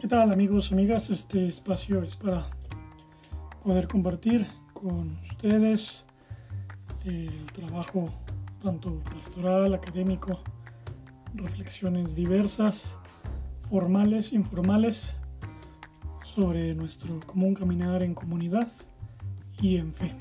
¿Qué tal amigos, amigas? Este espacio es para poder compartir con ustedes el trabajo tanto pastoral, académico, reflexiones diversas, formales, informales, sobre nuestro común caminar en comunidad y en fe.